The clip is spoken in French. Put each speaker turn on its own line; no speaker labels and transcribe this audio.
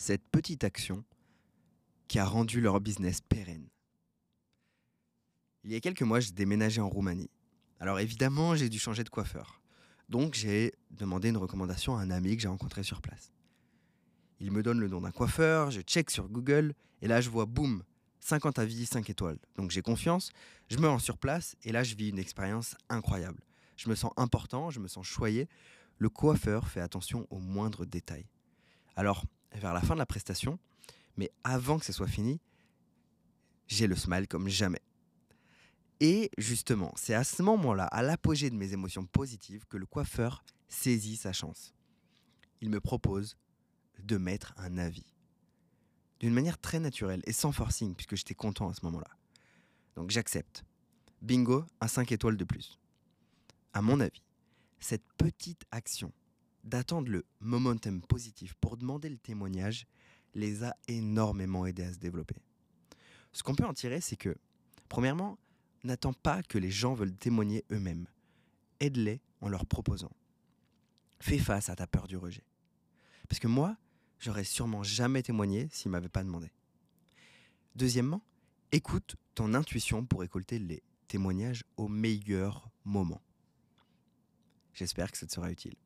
cette petite action qui a rendu leur business pérenne. Il y a quelques mois, j'ai déménagé en Roumanie. Alors évidemment, j'ai dû changer de coiffeur. Donc j'ai demandé une recommandation à un ami que j'ai rencontré sur place. Il me donne le nom d'un coiffeur, je check sur Google, et là je vois, boum, 50 avis, 5 étoiles. Donc j'ai confiance, je me rends sur place, et là je vis une expérience incroyable. Je me sens important, je me sens choyé. Le coiffeur fait attention aux moindres détails. Alors, vers la fin de la prestation, mais avant que ce soit fini, j'ai le smile comme jamais. Et justement, c'est à ce moment-là, à l'apogée de mes émotions positives, que le coiffeur saisit sa chance. Il me propose de mettre un avis. D'une manière très naturelle et sans forcing, puisque j'étais content à ce moment-là. Donc j'accepte. Bingo, un 5 étoiles de plus. À mon avis, cette petite action d'attendre le momentum positif pour demander le témoignage les a énormément aidés à se développer. Ce qu'on peut en tirer, c'est que, premièrement, n'attends pas que les gens veulent témoigner eux-mêmes. Aide-les en leur proposant. Fais face à ta peur du rejet. Parce que moi, j'aurais sûrement jamais témoigné s'ils m'avaient pas demandé. Deuxièmement, écoute ton intuition pour récolter les témoignages au meilleur moment. J'espère que ça te sera utile.